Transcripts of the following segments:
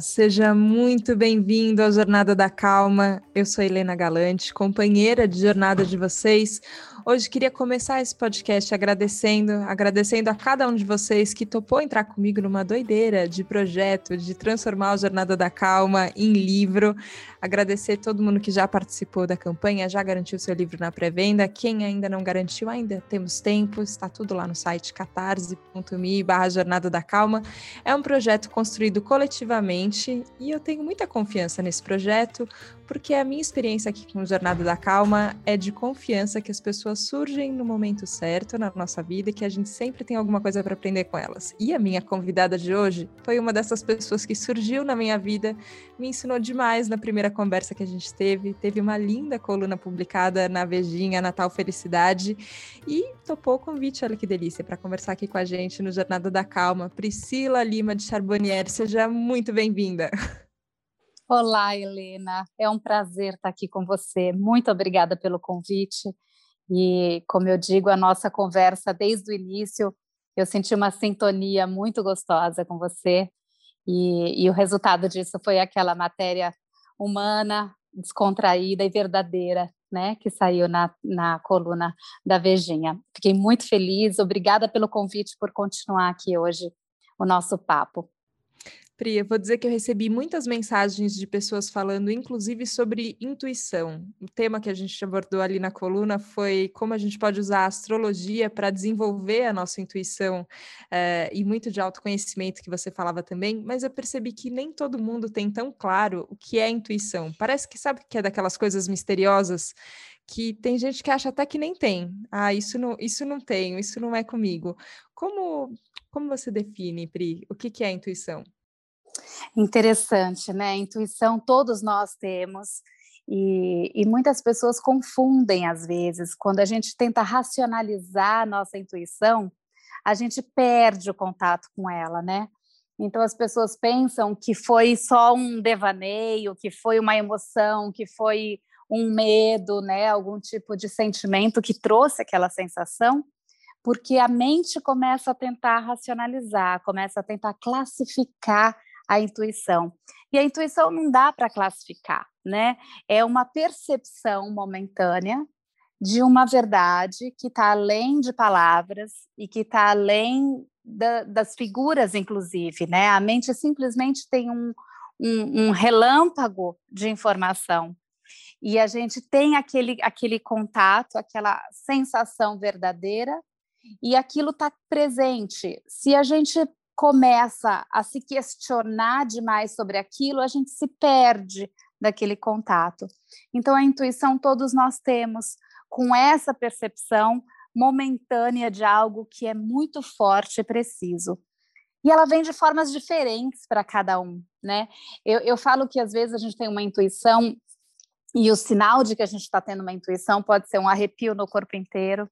Seja muito bem-vindo à Jornada da Calma. Eu sou Helena Galante, companheira de jornada de vocês. Hoje queria começar esse podcast agradecendo, agradecendo a cada um de vocês que topou entrar comigo numa doideira de projeto de transformar a Jornada da Calma em livro. Agradecer todo mundo que já participou da campanha, já garantiu seu livro na pré-venda. Quem ainda não garantiu, ainda temos tempo, está tudo lá no site catarse.me barra Jornada da Calma. É um projeto construído coletivamente e eu tenho muita confiança nesse projeto, porque a minha experiência aqui com Jornada da Calma é de confiança que as pessoas surgem no momento certo na nossa vida e que a gente sempre tem alguma coisa para aprender com elas. E a minha convidada de hoje foi uma dessas pessoas que surgiu na minha vida, me ensinou demais na primeira conversa que a gente teve, teve uma linda coluna publicada na Vejinha Natal Felicidade e topou o convite, olha que delícia, para conversar aqui com a gente no Jornada da Calma. Priscila Lima de Charbonnier, seja muito bem-vinda. Olá, Helena. É um prazer estar aqui com você. Muito obrigada pelo convite. E, como eu digo, a nossa conversa desde o início, eu senti uma sintonia muito gostosa com você. E, e o resultado disso foi aquela matéria humana, descontraída e verdadeira, né, que saiu na, na coluna da Vejinha. Fiquei muito feliz. Obrigada pelo convite por continuar aqui hoje o nosso papo. Pri, eu vou dizer que eu recebi muitas mensagens de pessoas falando, inclusive, sobre intuição. O tema que a gente abordou ali na coluna foi como a gente pode usar a astrologia para desenvolver a nossa intuição eh, e muito de autoconhecimento que você falava também, mas eu percebi que nem todo mundo tem tão claro o que é intuição. Parece que sabe que é daquelas coisas misteriosas que tem gente que acha até que nem tem. Ah, isso não, isso não tenho, isso não é comigo. Como, como você define, Pri, o que, que é intuição? Interessante, né? Intuição todos nós temos. E, e, muitas pessoas confundem às vezes, quando a gente tenta racionalizar a nossa intuição, a gente perde o contato com ela, né? Então as pessoas pensam que foi só um devaneio, que foi uma emoção, que foi um medo, né? Algum tipo de sentimento que trouxe aquela sensação, porque a mente começa a tentar racionalizar, começa a tentar classificar a intuição. E a intuição não dá para classificar, né? É uma percepção momentânea de uma verdade que está além de palavras e que está além da, das figuras, inclusive, né? A mente simplesmente tem um, um, um relâmpago de informação e a gente tem aquele, aquele contato, aquela sensação verdadeira e aquilo está presente. Se a gente começa a se questionar demais sobre aquilo, a gente se perde daquele contato. Então, a intuição todos nós temos, com essa percepção momentânea de algo que é muito forte e preciso. E ela vem de formas diferentes para cada um, né? Eu, eu falo que às vezes a gente tem uma intuição e o sinal de que a gente está tendo uma intuição pode ser um arrepio no corpo inteiro,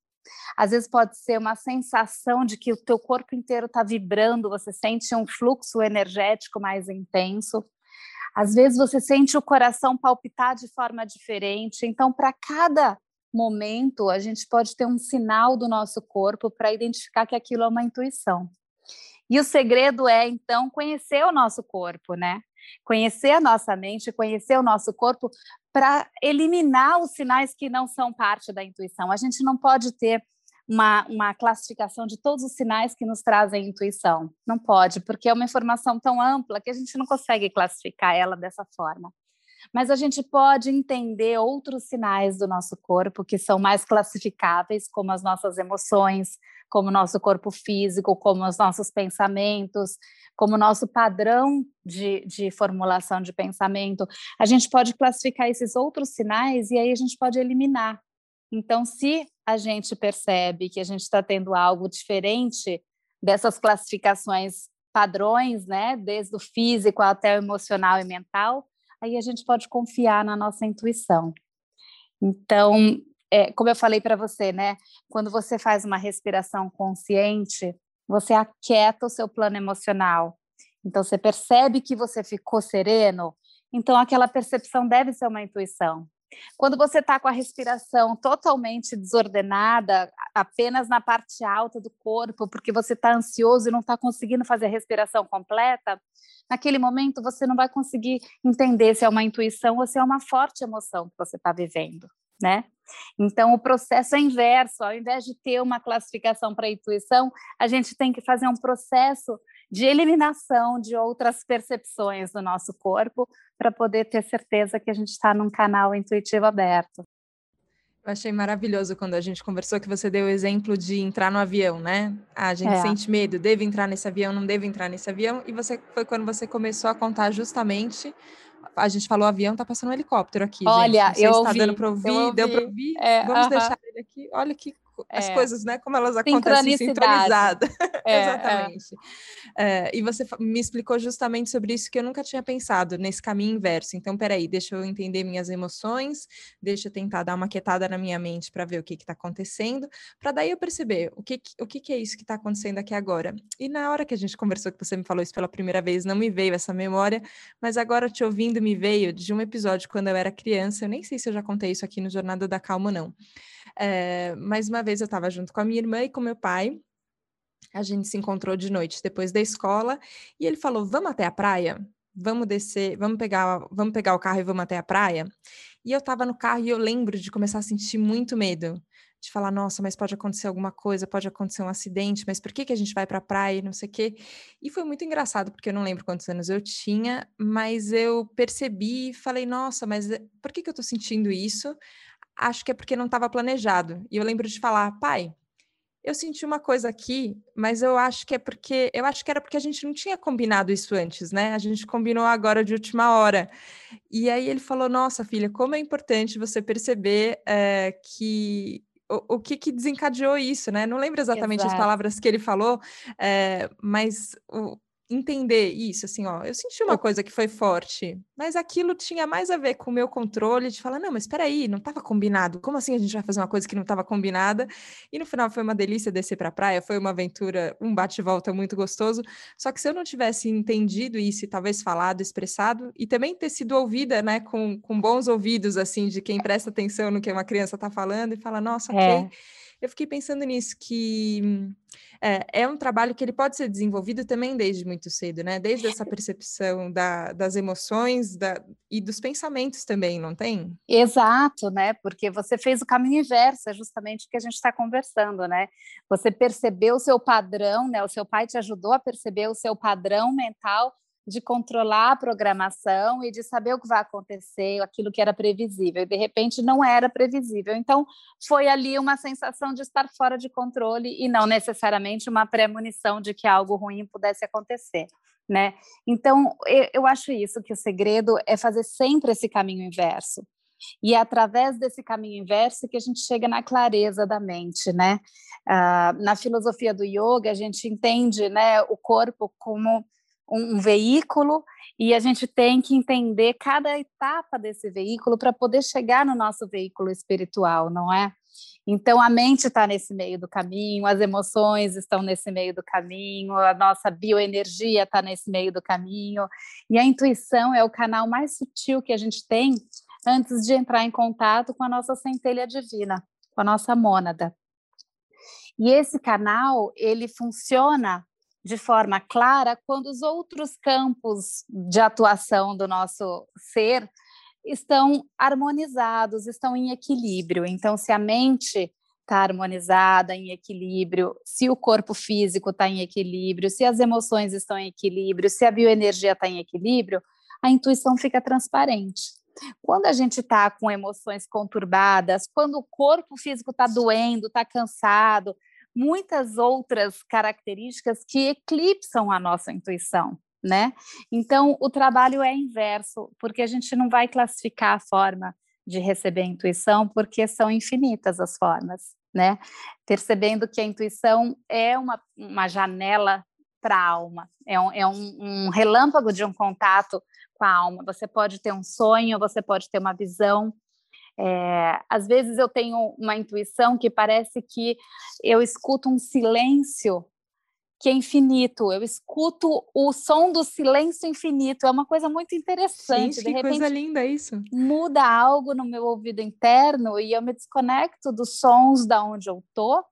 às vezes pode ser uma sensação de que o teu corpo inteiro está vibrando, você sente um fluxo energético mais intenso. Às vezes você sente o coração palpitar de forma diferente. Então, para cada momento, a gente pode ter um sinal do nosso corpo para identificar que aquilo é uma intuição. E o segredo é, então, conhecer o nosso corpo, né? Conhecer a nossa mente, conhecer o nosso corpo para eliminar os sinais que não são parte da intuição. A gente não pode ter uma, uma classificação de todos os sinais que nos trazem intuição. Não pode, porque é uma informação tão ampla que a gente não consegue classificar ela dessa forma. Mas a gente pode entender outros sinais do nosso corpo que são mais classificáveis, como as nossas emoções, como o nosso corpo físico, como os nossos pensamentos, como o nosso padrão de, de formulação de pensamento. A gente pode classificar esses outros sinais e aí a gente pode eliminar. Então, se a gente percebe que a gente está tendo algo diferente dessas classificações padrões, né, desde o físico até o emocional e mental, aí a gente pode confiar na nossa intuição. Então, é, como eu falei para você, né? Quando você faz uma respiração consciente, você aquieta o seu plano emocional. Então, você percebe que você ficou sereno. Então, aquela percepção deve ser uma intuição. Quando você está com a respiração totalmente desordenada, apenas na parte alta do corpo, porque você está ansioso e não está conseguindo fazer a respiração completa, naquele momento você não vai conseguir entender se é uma intuição ou se é uma forte emoção que você está vivendo, né? Então, o processo é inverso. Ao invés de ter uma classificação para intuição, a gente tem que fazer um processo de eliminação de outras percepções do nosso corpo para poder ter certeza que a gente está num canal intuitivo aberto. Eu achei maravilhoso quando a gente conversou que você deu o exemplo de entrar no avião, né? Ah, a gente é. sente medo, deve entrar nesse avião, não deve entrar nesse avião. E você foi quando você começou a contar justamente. A gente falou avião, tá passando um helicóptero aqui. Olha, gente. eu está ouvi, dando para ouvir, deu para ouvir. É, Vamos uh -huh. deixar ele aqui. Olha que as é. coisas, né? Como elas acontecem sincronizadas. É, é, Exatamente. É. e você me explicou justamente sobre isso que eu nunca tinha pensado, nesse caminho inverso. Então, peraí, deixa eu entender minhas emoções, deixa eu tentar dar uma quietada na minha mente para ver o que está acontecendo, para daí eu perceber o que, o que, que é isso que está acontecendo aqui agora. E na hora que a gente conversou, que você me falou isso pela primeira vez, não me veio essa memória, mas agora te ouvindo me veio de um episódio quando eu era criança, eu nem sei se eu já contei isso aqui no Jornada da Calma, não. É, mais uma vez eu estava junto com a minha irmã e com meu pai. A gente se encontrou de noite depois da escola e ele falou: "Vamos até a praia? Vamos descer, vamos pegar, vamos pegar o carro e vamos até a praia?" E eu estava no carro e eu lembro de começar a sentir muito medo de falar, nossa, mas pode acontecer alguma coisa, pode acontecer um acidente, mas por que, que a gente vai para a praia, não sei o quê. E foi muito engraçado, porque eu não lembro quantos anos eu tinha, mas eu percebi e falei, nossa, mas por que, que eu estou sentindo isso? Acho que é porque não estava planejado. E eu lembro de falar, pai, eu senti uma coisa aqui, mas eu acho que é porque eu acho que era porque a gente não tinha combinado isso antes, né? A gente combinou agora de última hora. E aí ele falou: Nossa, filha, como é importante você perceber é, que o, o que, que, desencadeou isso, né? Não lembro exatamente Exato. as palavras que ele falou, é, mas o, entender isso, assim, ó, eu senti uma coisa que foi forte, mas aquilo tinha mais a ver com o meu controle de falar, não, mas espera aí, não estava combinado. Como assim a gente vai fazer uma coisa que não estava combinada? E no final foi uma delícia descer para a praia, foi uma aventura, um bate-volta muito gostoso. Só que se eu não tivesse entendido isso e talvez falado, expressado e também ter sido ouvida, né, com, com bons ouvidos assim de quem presta atenção no que uma criança está falando e fala, nossa, OK. Eu fiquei pensando nisso, que é, é, um trabalho que ele pode ser desenvolvido também desde muito cedo, né? Desde essa percepção da, das emoções da, e dos pensamentos também, não tem? Exato, né? Porque você fez o caminho inverso, é justamente o que a gente está conversando, né? Você percebeu o seu padrão, né? O seu pai te ajudou a perceber o seu padrão mental de controlar a programação e de saber o que vai acontecer, aquilo que era previsível, e de repente não era previsível. Então, foi ali uma sensação de estar fora de controle e não necessariamente uma premonição de que algo ruim pudesse acontecer. Né? Então, eu, acho isso, que o segredo é fazer sempre esse caminho inverso. E é através desse caminho inverso que a gente chega na clareza da mente, né? Ah, na filosofia do yoga, a gente entende né, o corpo como um, um veículo e a gente tem que entender cada etapa desse veículo para poder chegar no nosso veículo espiritual, não é? Então, a mente está nesse meio do caminho, as emoções estão nesse meio do caminho, a nossa bioenergia está nesse meio do caminho, e a intuição é o canal mais sutil que a gente tem antes de entrar em contato com a nossa centelha divina, com a nossa mônada. E esse canal, ele funciona de forma clara quando os outros campos de atuação do nosso ser estão harmonizados, estão em equilíbrio. Então, se a mente está harmonizada, em equilíbrio, se o corpo físico está em equilíbrio, se as emoções estão em equilíbrio, se a bioenergia está em equilíbrio, a intuição fica transparente. Quando a gente está com emoções conturbadas, quando o corpo físico está doendo, está cansado, muitas outras características que eclipsam a nossa intuição, né? Então, o trabalho é inverso, porque a gente não vai classificar a forma de receber a intuição, porque são infinitas as formas, né? Percebendo que a intuição é uma, uma janela para a alma, é, um, é um, um relâmpago de um contato com a alma. Você pode ter um sonho, você pode ter uma visão, é, às vezes eu tenho uma intuição que parece que eu escuto um silêncio que é infinito. Eu escuto o som do silêncio infinito. É uma coisa muito interessante. Gente, que coisa linda isso. Muda algo no meu ouvido interno e eu me desconecto dos sons da onde eu tô.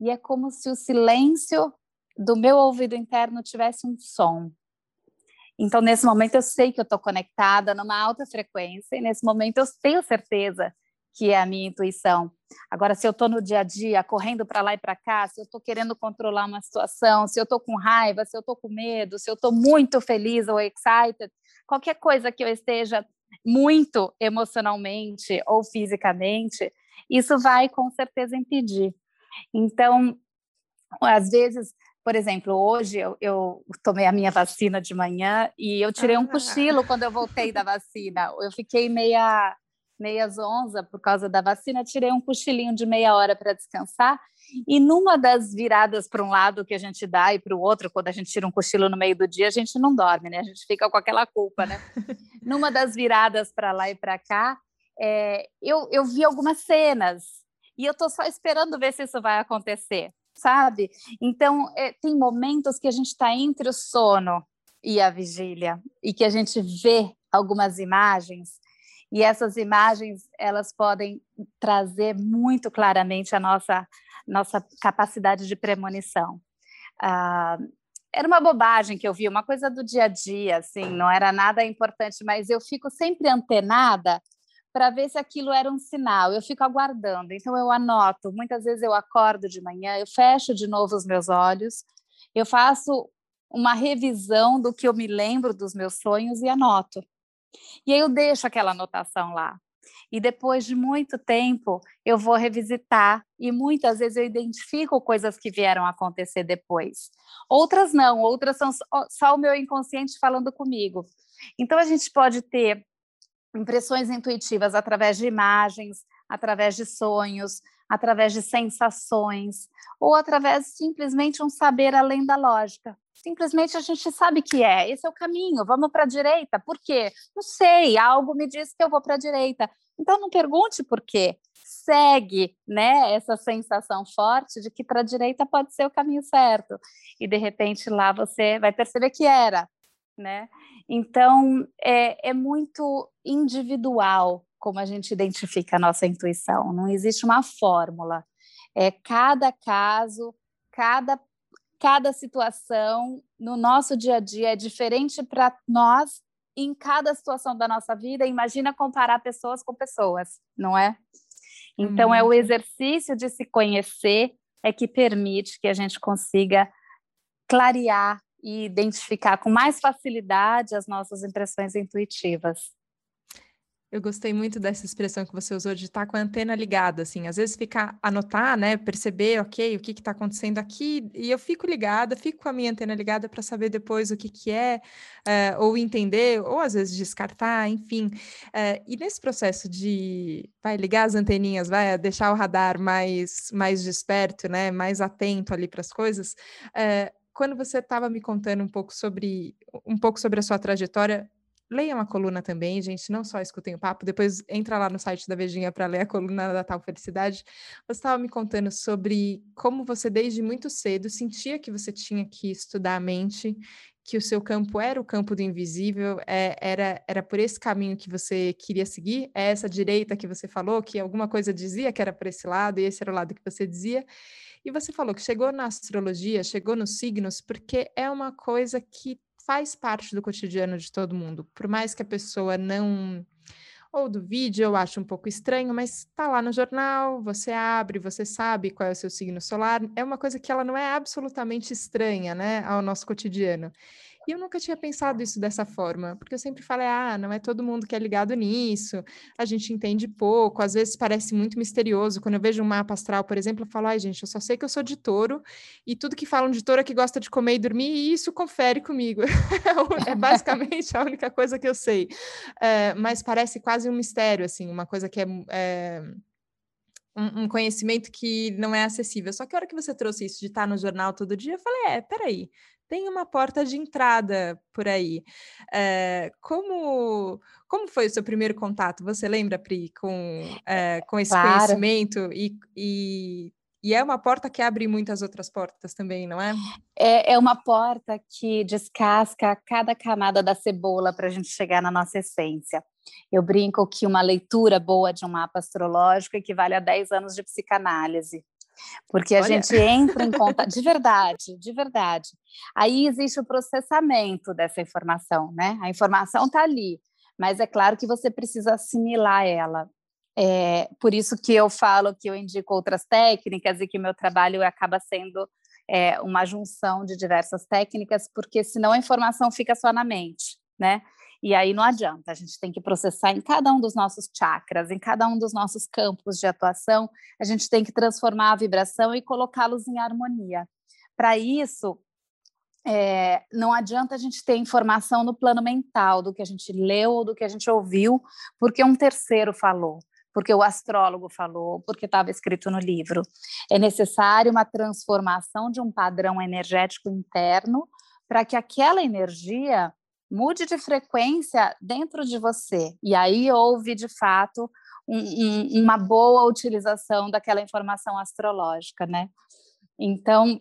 E é como se o silêncio do meu ouvido interno tivesse um som. Então, nesse momento, eu sei que eu estou conectada numa alta frequência, e nesse momento eu tenho certeza que é a minha intuição. Agora, se eu estou no dia a dia, correndo para lá e para cá, se eu estou querendo controlar uma situação, se eu estou com raiva, se eu estou com medo, se eu estou muito feliz ou excited, qualquer coisa que eu esteja muito emocionalmente ou fisicamente, isso vai com certeza impedir. Então, às vezes, por exemplo, hoje eu, eu, tomei a minha vacina de manhã e eu tirei um ah. cochilo quando eu voltei da vacina. Eu fiquei meia meia zonza por causa da vacina, tirei um cochilinho de meia hora para descansar. E numa das viradas para um lado que a gente dá e para o outro, quando a gente tira um cochilo no meio do dia, a gente não dorme, né? A gente fica com aquela culpa, né? numa das viradas para lá e para cá, é, eu, eu vi algumas cenas e eu estou só esperando ver se isso vai acontecer, sabe? Então, é, tem momentos que a gente está entre o sono e a vigília e que a gente vê algumas imagens e essas imagens elas podem trazer muito claramente a nossa nossa capacidade de premonição. Ah, era uma bobagem que eu vi, uma coisa do dia a dia, assim, não era nada importante, mas eu fico sempre antenada para ver se aquilo era um sinal. Eu fico aguardando, então eu anoto. Muitas vezes eu acordo de manhã, eu fecho de novo os meus olhos, eu faço uma revisão do que eu me lembro dos meus sonhos e anoto. E aí eu deixo aquela anotação lá. E depois de muito tempo, eu vou revisitar e muitas vezes eu identifico coisas que vieram acontecer depois. Outras não, outras são só o meu inconsciente falando comigo. Então a gente pode ter impressões intuitivas através de imagens, através de sonhos, através de sensações, ou através simplesmente um saber além da lógica simplesmente a gente sabe que é, esse é o caminho, vamos para a direita. Por quê? Não sei, algo me diz que eu vou para a direita. Então não pergunte por quê. Segue, né, essa sensação forte de que para a direita pode ser o caminho certo. E de repente lá você vai perceber que era, né? Então é, é muito individual como a gente identifica a nossa intuição. Não existe uma fórmula. É cada caso, cada cada situação no nosso dia a dia é diferente para nós em cada situação da nossa vida. Imagina comparar pessoas com pessoas, não é? Então, uhum. é o uhum. exercício de se conhecer é que permite que a gente consiga clarear e identificar com mais facilidade as nossas impressões intuitivas. Eu gostei muito dessa expressão que você usou de estar com a antena ligada, assim, às vezes ficar, anotar, né, perceber, ok, o que está acontecendo aqui, e eu fico ligada, fico com a minha antena ligada para saber depois o que, que é, uh, ou entender, ou às vezes descartar, enfim. Uh, e nesse processo de, vai ligar as anteninhas, vai deixar o radar mais, mais desperto, né, mais atento ali para as coisas, uh, quando você estava me contando um pouco sobre um pouco sobre a sua trajetória, Leiam a coluna também, gente, não só escutem o papo, depois entra lá no site da Vejinha para ler a coluna da Tal Felicidade. Você estava me contando sobre como você, desde muito cedo, sentia que você tinha que estudar a mente, que o seu campo era o campo do invisível, é, era, era por esse caminho que você queria seguir, é essa direita que você falou, que alguma coisa dizia que era por esse lado, e esse era o lado que você dizia. E você falou que chegou na astrologia, chegou nos signos, porque é uma coisa que faz parte do cotidiano de todo mundo. Por mais que a pessoa não ou do vídeo, eu acho um pouco estranho, mas está lá no jornal, você abre, você sabe qual é o seu signo solar, é uma coisa que ela não é absolutamente estranha, né, ao nosso cotidiano. E eu nunca tinha pensado isso dessa forma, porque eu sempre falei, ah, não é todo mundo que é ligado nisso, a gente entende pouco, às vezes parece muito misterioso. Quando eu vejo um mapa astral, por exemplo, eu falo, ai, gente, eu só sei que eu sou de touro, e tudo que falam de touro é que gosta de comer e dormir, e isso confere comigo. é basicamente a única coisa que eu sei. É, mas parece quase um mistério, assim, uma coisa que é, é um, um, conhecimento que não é acessível. Só que a hora que você trouxe isso de estar no jornal todo dia, eu falei, é, peraí, tem uma porta de entrada por aí. É, como, como foi o seu primeiro contato? Você lembra, Pri, com, é, com esse claro. conhecimento e, e, E é uma porta que abre muitas outras portas também, não é? É, é uma porta que descasca cada camada da cebola para a gente chegar na nossa essência. Eu brinco que uma leitura boa de um mapa astrológico equivale a 10 anos de psicanálise. Porque a Olha. gente entra em contato, de verdade, de verdade. Aí existe o processamento dessa informação, né? A informação está ali, mas é claro que você precisa assimilar ela. É, por isso que eu falo que eu indico outras técnicas e que meu trabalho acaba sendo é, uma junção de diversas técnicas, porque senão a informação fica só na mente, né? E aí não adianta, a gente tem que processar em cada um dos nossos chakras, em cada um dos nossos campos de atuação, a gente tem que transformar a vibração e colocá-los em harmonia. Para isso, é, não adianta a gente ter informação no plano mental do que a gente leu ou do que a gente ouviu, porque um terceiro falou, porque o astrólogo falou, porque estava escrito no livro. É necessário uma transformação de um padrão energético interno para que aquela energia mude de frequência dentro de você. E aí houve, de fato, um, um, uma boa utilização daquela informação astrológica, né? Então,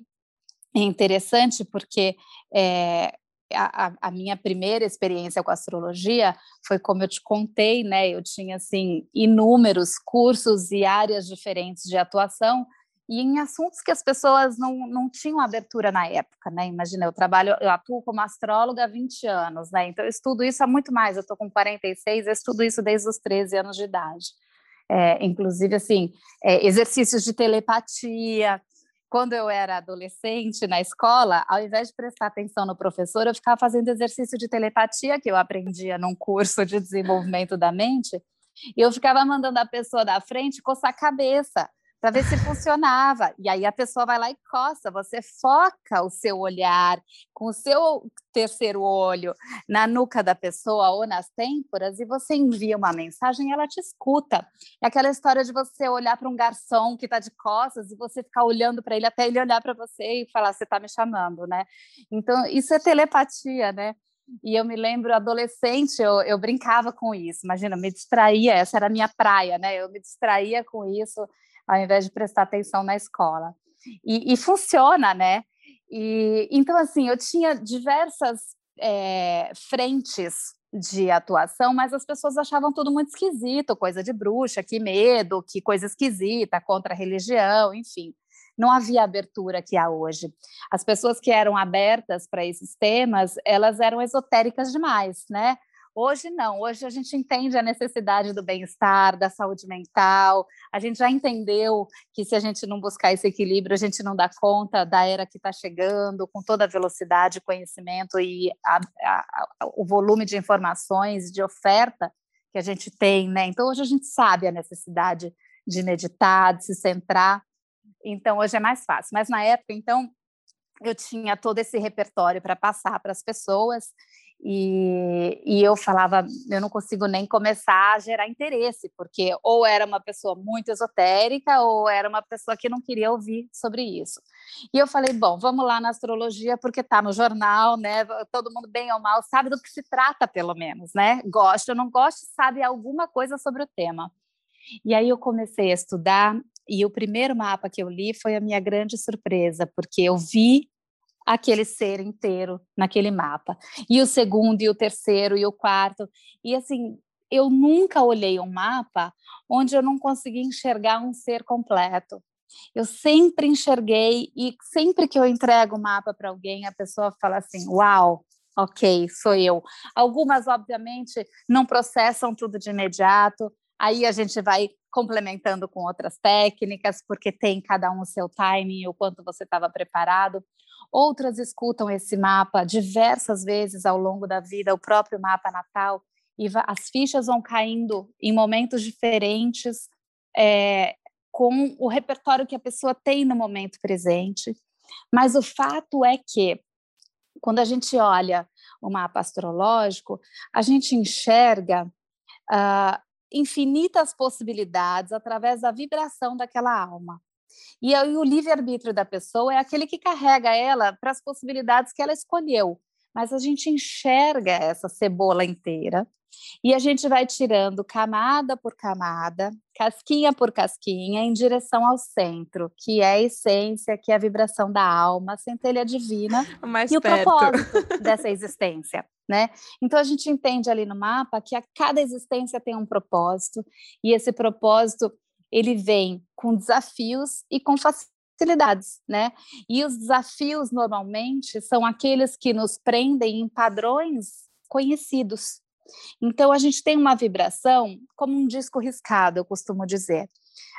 é interessante porque é, a, a, minha primeira experiência com astrologia foi como eu te contei, né? Eu tinha assim inúmeros cursos e áreas diferentes de atuação e em assuntos que as pessoas não, não tinham abertura na época, né? Imagina, eu trabalho, eu atuo como astróloga há 20 anos, né? Então eu estudo isso há muito mais, eu estou com 46, eu estudo isso desde os 13 anos de idade. É, inclusive, assim, é, exercícios de telepatia. Quando eu era adolescente na escola, ao invés de prestar atenção no professor, eu ficava fazendo exercício de telepatia que eu aprendia num curso de desenvolvimento da mente, e eu ficava mandando a pessoa da frente coçar a cabeça para ver se funcionava. E aí a pessoa vai lá e coça, você foca o seu olhar com o seu terceiro olho na nuca da pessoa ou nas têmporas e você envia uma mensagem e ela te escuta. É aquela história de você olhar para um garçom que está de costas e você ficar olhando para ele até ele olhar para você e falar: Você está me chamando, né? Então, isso é telepatia, né? E eu me lembro, adolescente, eu, eu brincava com isso. Imagina, me distraía, essa era a minha praia, né? Eu me distraía com isso ao invés de prestar atenção na escola. E, e funciona, né? E, então, assim, eu tinha diversas é, frentes de atuação, mas as pessoas achavam tudo muito esquisito, coisa de bruxa, que medo, que coisa esquisita, contra a religião, enfim. Não havia abertura que há hoje. As pessoas que eram abertas para esses temas, elas eram esotéricas demais, né? Hoje não, hoje a gente entende a necessidade do bem-estar, da saúde mental, a gente já entendeu que se a gente não buscar esse equilíbrio, a gente não dá conta da era que está chegando, com toda a velocidade, conhecimento e a, a, o volume de informações, de oferta que a gente tem, né? Então hoje a gente sabe a necessidade de meditar, de se centrar, então hoje é mais fácil. Mas na época, então, eu tinha todo esse repertório para passar para as pessoas e, e, eu falava, eu não consigo nem começar a gerar interesse, porque ou era uma pessoa muito esotérica, ou era uma pessoa que não queria ouvir sobre isso. E eu falei, bom, vamos lá na astrologia, porque está no jornal, né? Todo mundo, bem ou mal, sabe do que se trata, pelo menos, né? Gosta ou não gosta, sabe alguma coisa sobre o tema. E aí eu comecei a estudar, e o primeiro mapa que eu li foi a minha grande surpresa, porque eu vi aquele ser inteiro naquele mapa. E o segundo, e o terceiro, e o quarto. E assim, eu nunca olhei um mapa onde eu não conseguia enxergar um ser completo. Eu sempre enxerguei, e sempre que eu entrego o mapa para alguém, a pessoa fala assim: Uau, ok, sou eu. Algumas, obviamente, não processam tudo de imediato, aí a gente vai complementando com outras técnicas, porque tem cada um o seu timing, o quanto você estava preparado. Outras escutam esse mapa diversas vezes ao longo da vida, o próprio mapa natal, e as fichas vão caindo em momentos diferentes, é, com o repertório que a pessoa tem no momento presente. Mas o fato é que, quando a gente olha o mapa astrológico, a gente enxerga uh, infinitas possibilidades através da vibração daquela alma. E aí o livre-arbítrio da pessoa é aquele que carrega ela para as possibilidades que ela escolheu. Mas a gente enxerga essa cebola inteira E a gente vai tirando camada por camada, casquinha por casquinha, em direção ao centro, que é a essência, que é a vibração da alma, a centelha divina Mais e perto. o propósito dessa existência. Né? Então a gente entende ali no mapa que a cada existência tem um propósito e esse propósito ele vem com desafios e com facilidades, né? E os desafios normalmente são aqueles que nos prendem em padrões conhecidos. Então a gente tem uma vibração como um disco riscado, eu costumo dizer.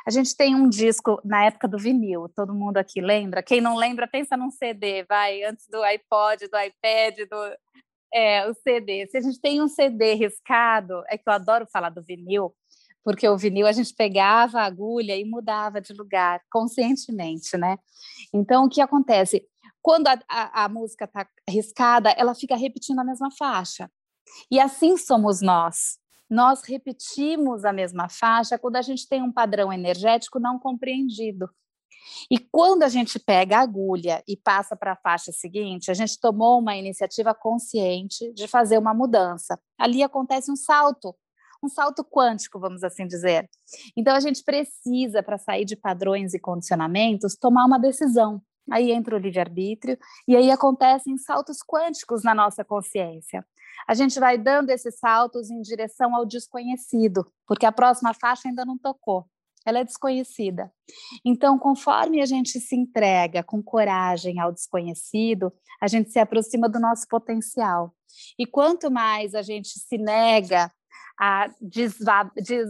A gente tem um disco na época do vinil, todo mundo aqui lembra? Quem não lembra, pensa num CD, vai, antes do iPod, do iPad, do é, o CD. Se a gente tem um CD riscado, é que eu adoro falar do vinil, porque o vinil a gente pegava a agulha e mudava de lugar conscientemente, né? Então, o que acontece? Quando a, a, a música está riscada, ela fica repetindo a mesma faixa. E assim somos nós. Nós repetimos a mesma faixa quando a gente tem um padrão energético não compreendido. E quando a gente pega a agulha e passa para a faixa seguinte, a gente tomou uma iniciativa consciente de fazer uma mudança. Ali acontece um salto um salto quântico, vamos assim dizer. Então, a gente precisa, para sair de padrões e condicionamentos, tomar uma decisão. Aí entra o livre-arbítrio, e aí acontecem saltos quânticos na nossa consciência. A gente vai dando esses saltos em direção ao desconhecido, porque a próxima faixa ainda não tocou, ela é desconhecida. Então, conforme a gente se entrega com coragem ao desconhecido, a gente se aproxima do nosso potencial. E quanto mais a gente se nega a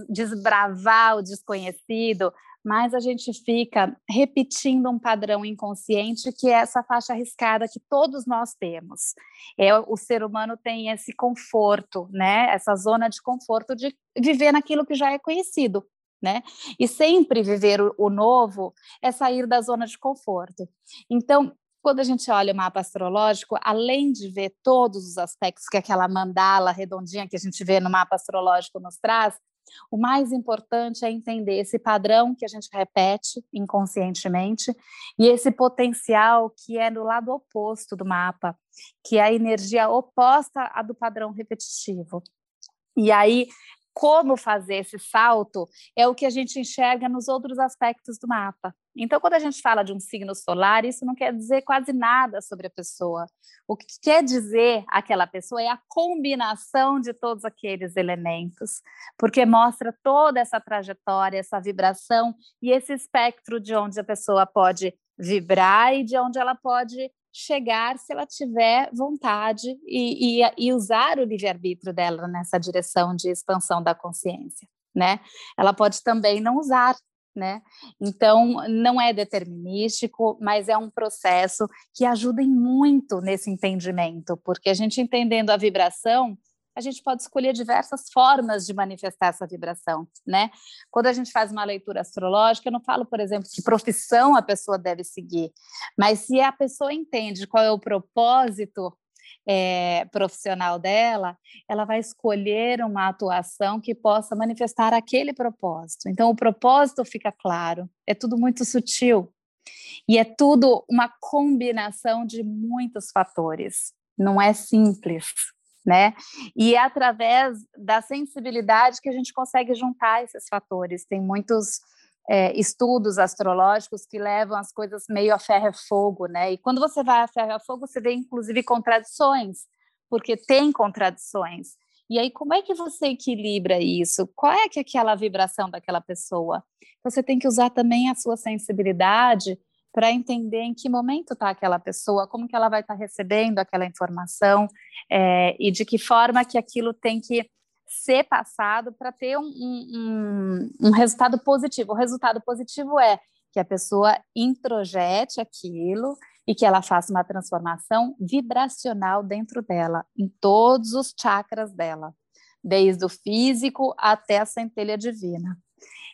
desbravar o desconhecido, mais a gente fica repetindo um padrão inconsciente que é essa faixa arriscada que todos nós temos. É, o ser humano tem esse conforto, né? Essa zona de conforto de viver naquilo que já é conhecido. Né? E sempre viver o, novo é sair da zona de conforto. Então, quando a gente olha o mapa astrológico, além de ver todos os aspectos que aquela mandala redondinha que a gente vê no mapa astrológico nos traz, o mais importante é entender esse padrão que a gente repete inconscientemente e esse potencial que é do lado oposto do mapa, que é a energia oposta à do padrão repetitivo. E aí como fazer esse salto é o que a gente enxerga nos outros aspectos do mapa. Então, quando a gente fala de um signo solar, isso não quer dizer quase nada sobre a pessoa. O que quer dizer aquela pessoa é a combinação de todos aqueles elementos, porque mostra toda essa trajetória, essa vibração e esse espectro de onde a pessoa pode vibrar e de onde ela pode chegar se ela tiver vontade e, e, e usar o livre-arbítrio dela nessa direção de expansão da consciência, né? Ela pode também não usar, né? Então, não é determinístico, mas é um processo que ajuda muito nesse entendimento, porque a gente entendendo a vibração, a gente pode escolher diversas formas de manifestar essa vibração, né? Quando a gente faz uma leitura astrológica, eu não falo, por exemplo, que profissão a pessoa deve seguir, mas se a pessoa entende qual é o propósito é, profissional dela, ela vai escolher uma atuação que possa manifestar aquele propósito. Então, o propósito fica claro, é tudo muito sutil e é tudo uma combinação de muitos fatores. Não é simples, né? E é através da sensibilidade que a gente consegue juntar esses fatores. Tem muitos é, estudos astrológicos que levam as coisas meio a ferro e fogo, né? E quando você vai a ferro e fogo, você vê inclusive contradições, porque tem contradições. E aí, como é que você equilibra isso? Qual é que é aquela vibração daquela pessoa? Você tem que usar também a sua sensibilidade para entender em que momento está aquela pessoa, como que ela vai estar tá recebendo aquela informação é, e de que forma que aquilo tem que ser passado para ter um, um, um, resultado positivo. O resultado positivo é que a pessoa introjete aquilo e que ela faça uma transformação vibracional dentro dela, em todos os chakras dela, desde o físico até a centelha divina.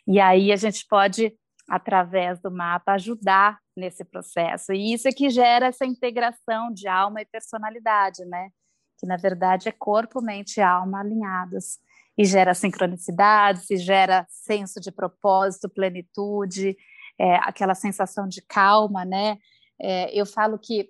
E aí a gente pode através do mapa, ajudar nesse processo. E isso é que gera essa integração de alma e personalidade, né? Que na verdade é corpo, mente e alma alinhados. E gera sincronicidades, e gera senso de propósito, plenitude, é, aquela sensação de calma, né? É, eu falo que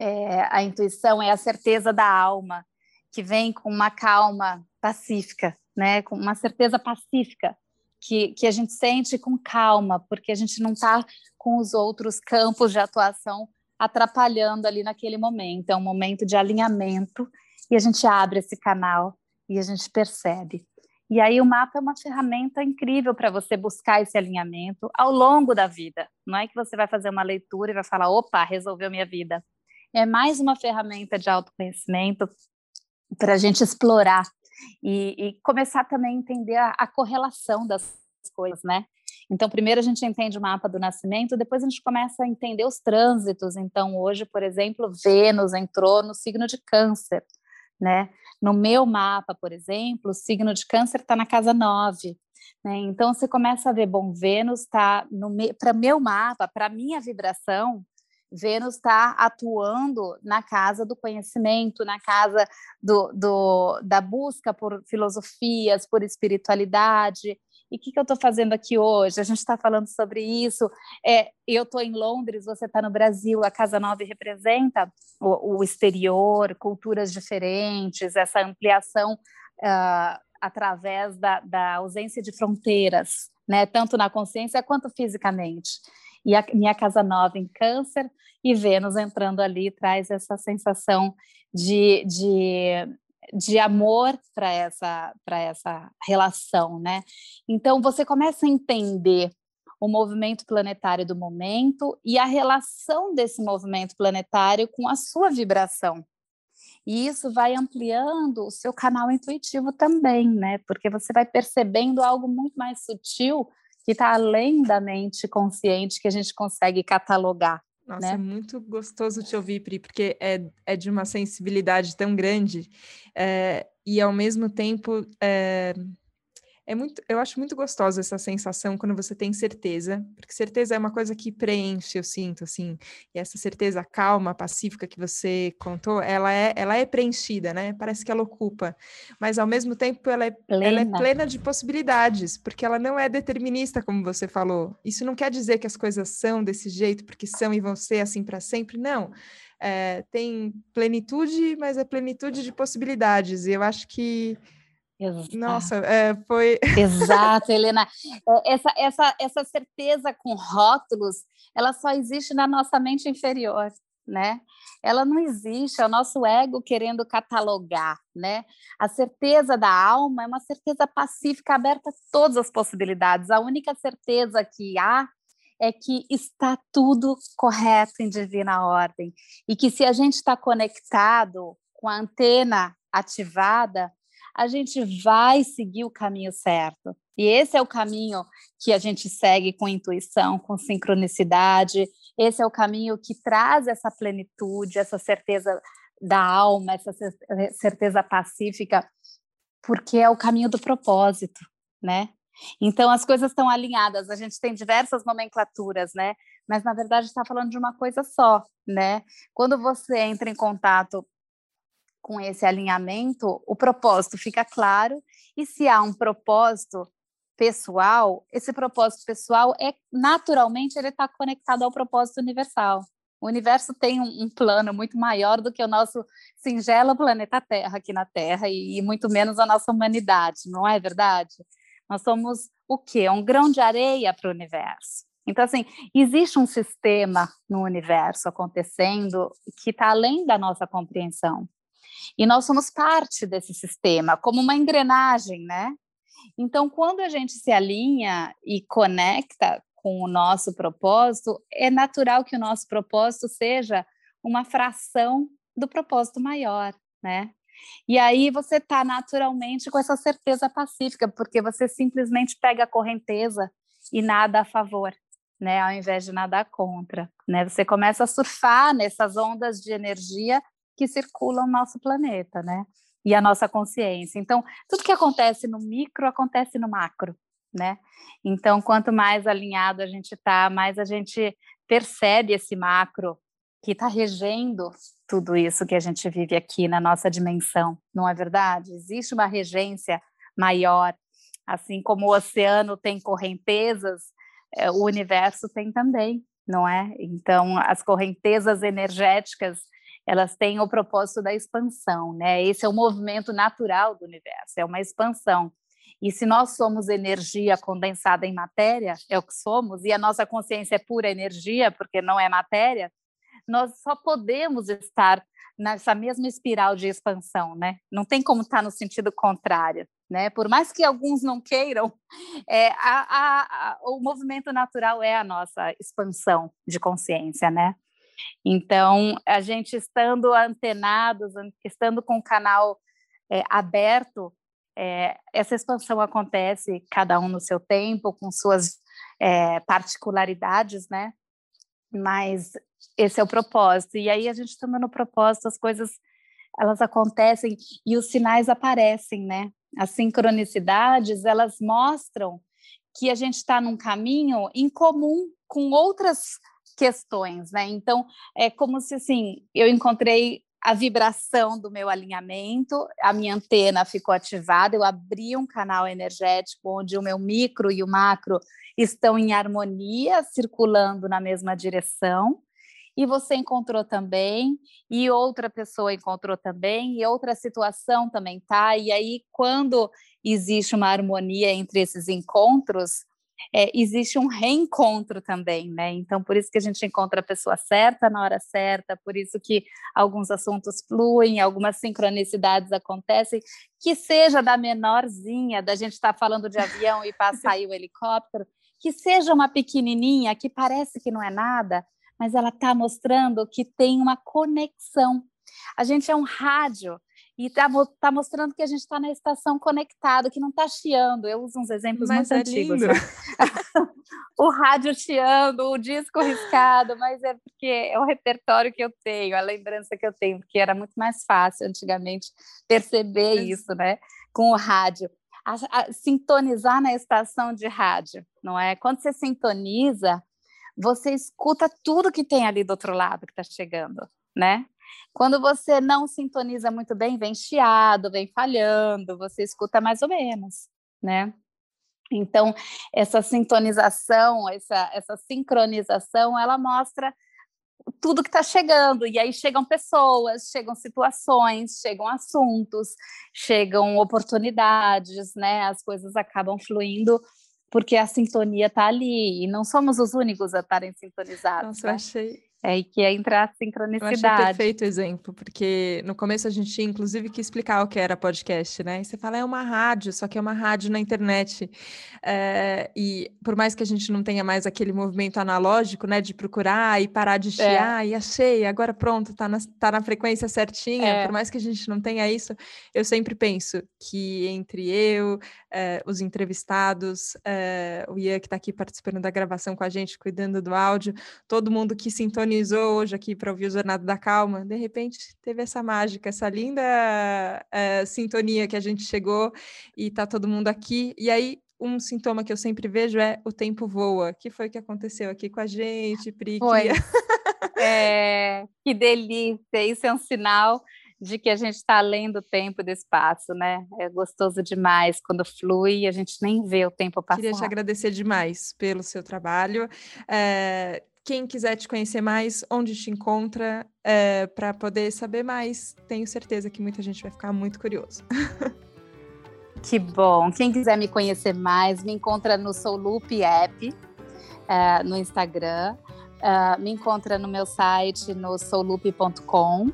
é, a intuição é a certeza da alma, que vem com uma calma pacífica, né? Com uma certeza pacífica que, que a gente sente com calma, porque a gente não está com os outros campos de atuação atrapalhando ali naquele momento. É um momento de alinhamento e a gente abre esse canal e a gente percebe. E aí o mapa é uma ferramenta incrível para você buscar esse alinhamento ao longo da vida. Não é que você vai fazer uma leitura e vai falar, opa, resolveu minha vida. É mais uma ferramenta de autoconhecimento para a gente explorar e, e, começar também a entender a, a correlação das coisas, né? Então, primeiro a gente entende o mapa do nascimento, depois a gente começa a entender os trânsitos. Então, hoje, por exemplo, Vênus entrou no signo de Câncer né? No meu mapa, por exemplo, o signo de câncer está na casa 9. Né? Então você começa a ver, bom, Vênus está para meu mapa, para minha vibração, Vênus está atuando na casa do conhecimento, na casa do, do, da busca por filosofias, por espiritualidade. E o que, que eu estou fazendo aqui hoje? A gente está falando sobre isso. É, eu estou em Londres, você está no Brasil. A Casa 9 representa o, o exterior, culturas diferentes, essa ampliação uh, através da, da ausência de fronteiras, né? tanto na consciência quanto fisicamente. E a minha casa nova em câncer e Vênus entrando ali traz essa sensação de, de de amor para essa essa relação, né? Então você começa a entender o movimento planetário do momento e a relação desse movimento planetário com a sua vibração. E isso vai ampliando o seu canal intuitivo também, né? Porque você vai percebendo algo muito mais sutil que está além da mente consciente que a gente consegue catalogar. Nossa, né? é muito gostoso te ouvir, Pri, porque é, é de uma sensibilidade tão grande é, e, ao mesmo tempo, é, é muito, eu acho muito gostosa essa sensação quando você tem certeza, porque certeza é uma coisa que preenche, eu sinto, assim, e essa certeza calma, pacífica que você contou, ela é, ela é preenchida, né? Parece que ela ocupa, mas ao mesmo tempo ela é plena. ela é plena de possibilidades, porque ela não é determinista, como você falou. Isso não quer dizer que as coisas são desse jeito, porque são e vão ser assim para sempre, não. É, tem plenitude, mas é plenitude de possibilidades, e eu acho que Exato. Nossa, é, foi. Exato, Helena. É, essa, essa, essa certeza com rótulos, ela só existe na nossa mente inferior, né? Ela não existe, é o nosso ego querendo catalogar, né? A certeza da alma é uma certeza pacífica, aberta a todas as possibilidades. A única certeza que há é que está tudo correto em divina ordem e que se a gente está conectado com a antena ativada, a gente vai seguir o caminho certo. E esse é o caminho que a gente segue com intuição, com sincronicidade. Esse é o caminho que traz essa plenitude, essa certeza da alma, essa certeza pacífica, porque é o caminho do propósito, né? Então as coisas estão alinhadas. A gente tem diversas nomenclaturas, né? Mas na verdade está falando de uma coisa só, né? Quando você entra em contato com esse alinhamento, o propósito fica claro, e se há um propósito pessoal, esse propósito pessoal é naturalmente ele está conectado ao propósito universal. O universo tem um, um, plano muito maior do que o nosso singelo planeta Terra aqui na Terra e, e muito menos a nossa humanidade, não é verdade? Nós somos o quê? Um grão de areia para o universo. Então, assim, existe um sistema no universo acontecendo que está além da nossa compreensão. E nós somos parte desse sistema, como uma engrenagem, né? Então, quando a gente se alinha e conecta com o nosso propósito, é natural que o nosso propósito seja uma fração do propósito maior, né? E aí você está naturalmente com essa certeza pacífica, porque você simplesmente pega a correnteza e nada a favor, né? Ao invés de nadar contra, né? Você começa a surfar nessas ondas de energia que circulam o nosso planeta, né? E a nossa consciência. Então, tudo que acontece no micro acontece no macro, né? Então, quanto mais alinhado a gente está, mais a gente percebe esse macro que está regendo tudo isso que a gente vive aqui na nossa dimensão, não é verdade? Existe uma regência maior, assim como o oceano tem correntezas, é, o universo tem também, não é? Então, as correntezas energéticas elas têm o propósito da expansão, né? Esse é o movimento natural do universo, é uma expansão. E se nós somos energia condensada em matéria, é o que somos, e a nossa consciência é pura energia, porque não é matéria, nós só podemos estar nessa mesma espiral de expansão, né? Não tem como estar no sentido contrário, né? Por mais que alguns não queiram, é, a, a, a, o movimento natural é a nossa expansão de consciência, né? Então, a gente estando antenados, estando com o canal é, aberto, é, essa expansão acontece, cada um no seu tempo, com suas é, particularidades, né? Mas esse é o propósito. E aí a gente estando no propósito, as coisas elas acontecem e os sinais aparecem, né? As sincronicidades, elas mostram que a gente está num caminho em comum com outras questões, né? Então, é como se assim, eu encontrei a vibração do meu alinhamento, a minha antena ficou ativada, eu abri um canal energético onde o meu micro e o macro estão em harmonia, circulando na mesma direção, e você encontrou também, e outra pessoa encontrou também, e outra situação também tá. E aí, quando existe uma harmonia entre esses encontros, é, existe um reencontro também, né? Então, por isso que a gente encontra a pessoa certa na hora certa, por isso que alguns assuntos fluem, algumas sincronicidades acontecem, que seja da menorzinha, da gente estar tá falando de avião e passar aí o helicóptero, que seja uma pequenininha que parece que não é nada, mas ela está mostrando que tem uma conexão. A gente é um rádio e está tá mostrando que a gente está na estação conectado, que não está chiando. Eu uso uns exemplos mas muito é antigos. Né? o rádio chiando, o disco riscado, mas é porque é o repertório que eu tenho, a lembrança que eu tenho, porque era muito mais fácil antigamente perceber isso, né? Com o rádio. A, a, sintonizar na estação de rádio, não é? Quando você sintoniza, você escuta tudo que tem ali do outro lado que está chegando, né? Quando você não sintoniza muito bem, vem chiado, vem falhando, você escuta mais ou menos, né? Então, essa sintonização, essa, essa sincronização, ela mostra tudo que está chegando. E aí chegam pessoas, chegam situações, chegam assuntos, chegam oportunidades, né? As coisas acabam fluindo porque a sintonia está ali e não somos os únicos a estarem sintonizados. Nossa, né? eu achei é aí que entra a sincronicidade. Eu achei perfeito exemplo, porque no começo a gente inclusive, que explicar o que era podcast, né? E você fala, é uma rádio, só que é uma rádio na internet. É, e por mais que a gente não tenha mais aquele movimento analógico, né? De procurar e parar de chiar, é. e achei, agora pronto, tá na, tá na frequência certinha. É. Por mais que a gente não tenha isso, eu sempre penso que entre eu, é, os entrevistados, é, o Ian que está aqui participando da gravação com a gente, cuidando do áudio, todo mundo que sintonizou sintonizou hoje aqui para ouvir o Jornada da Calma, de repente teve essa mágica, essa linda uh, sintonia que a gente chegou e tá todo mundo aqui. E aí, um sintoma que eu sempre vejo é o tempo voa. que foi que aconteceu aqui com a gente, Pri? Foi. é, que delícia! Isso é um sinal de que a gente está além do tempo e do espaço, né? É gostoso demais quando flui e a gente nem vê o tempo passar. Queria te agradecer demais pelo seu trabalho. É, quem quiser te conhecer mais, onde te encontra, é, para poder saber mais, tenho certeza que muita gente vai ficar muito curioso. que bom! Quem quiser me conhecer mais, me encontra no Soulup App, uh, no Instagram, uh, me encontra no meu site, no soulup.com.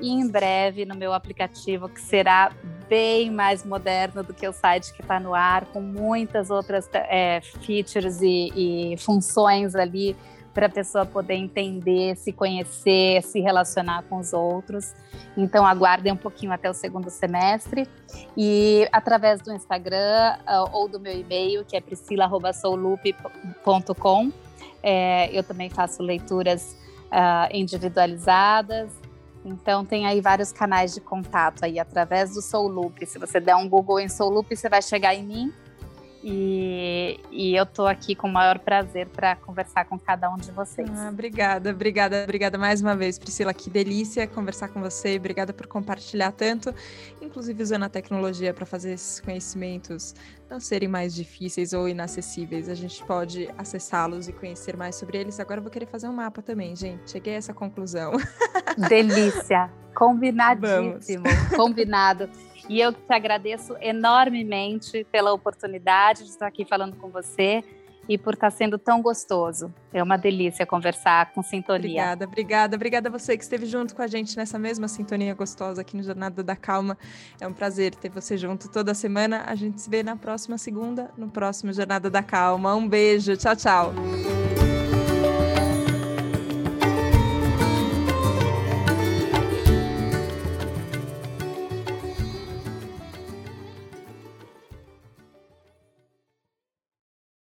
E em breve no meu aplicativo, que será bem mais moderno do que o site que está no ar, com muitas outras é, features e, e funções ali para a pessoa poder entender, se conhecer, se relacionar com os outros. Então, aguardem um pouquinho até o segundo semestre. E através do Instagram uh, ou do meu e-mail, que é priscila.soulup.com, é, eu também faço leituras uh, individualizadas então tem aí vários canais de contato aí através do Soul Loop. Se você der um Google em Soul Loop, você vai chegar em mim. E, e eu estou aqui com o maior prazer para conversar com cada um de vocês. Ah, obrigada, obrigada, obrigada mais uma vez, Priscila. Que delícia conversar com você. Obrigada por compartilhar tanto, inclusive usando a tecnologia para fazer esses conhecimentos não serem mais difíceis ou inacessíveis. A gente pode acessá-los e conhecer mais sobre eles. Agora eu vou querer fazer um mapa também, gente. Cheguei a essa conclusão. Delícia! Combinadíssimo, Vamos. combinado. E eu te agradeço enormemente pela oportunidade de estar aqui falando com você e por estar sendo tão gostoso. É uma delícia conversar com sintonia. Obrigada, obrigada, obrigada a você que esteve junto com a gente nessa mesma sintonia gostosa aqui no Jornada da Calma. É um prazer ter você junto toda semana. A gente se vê na próxima segunda, no próximo Jornada da Calma. Um beijo, tchau, tchau.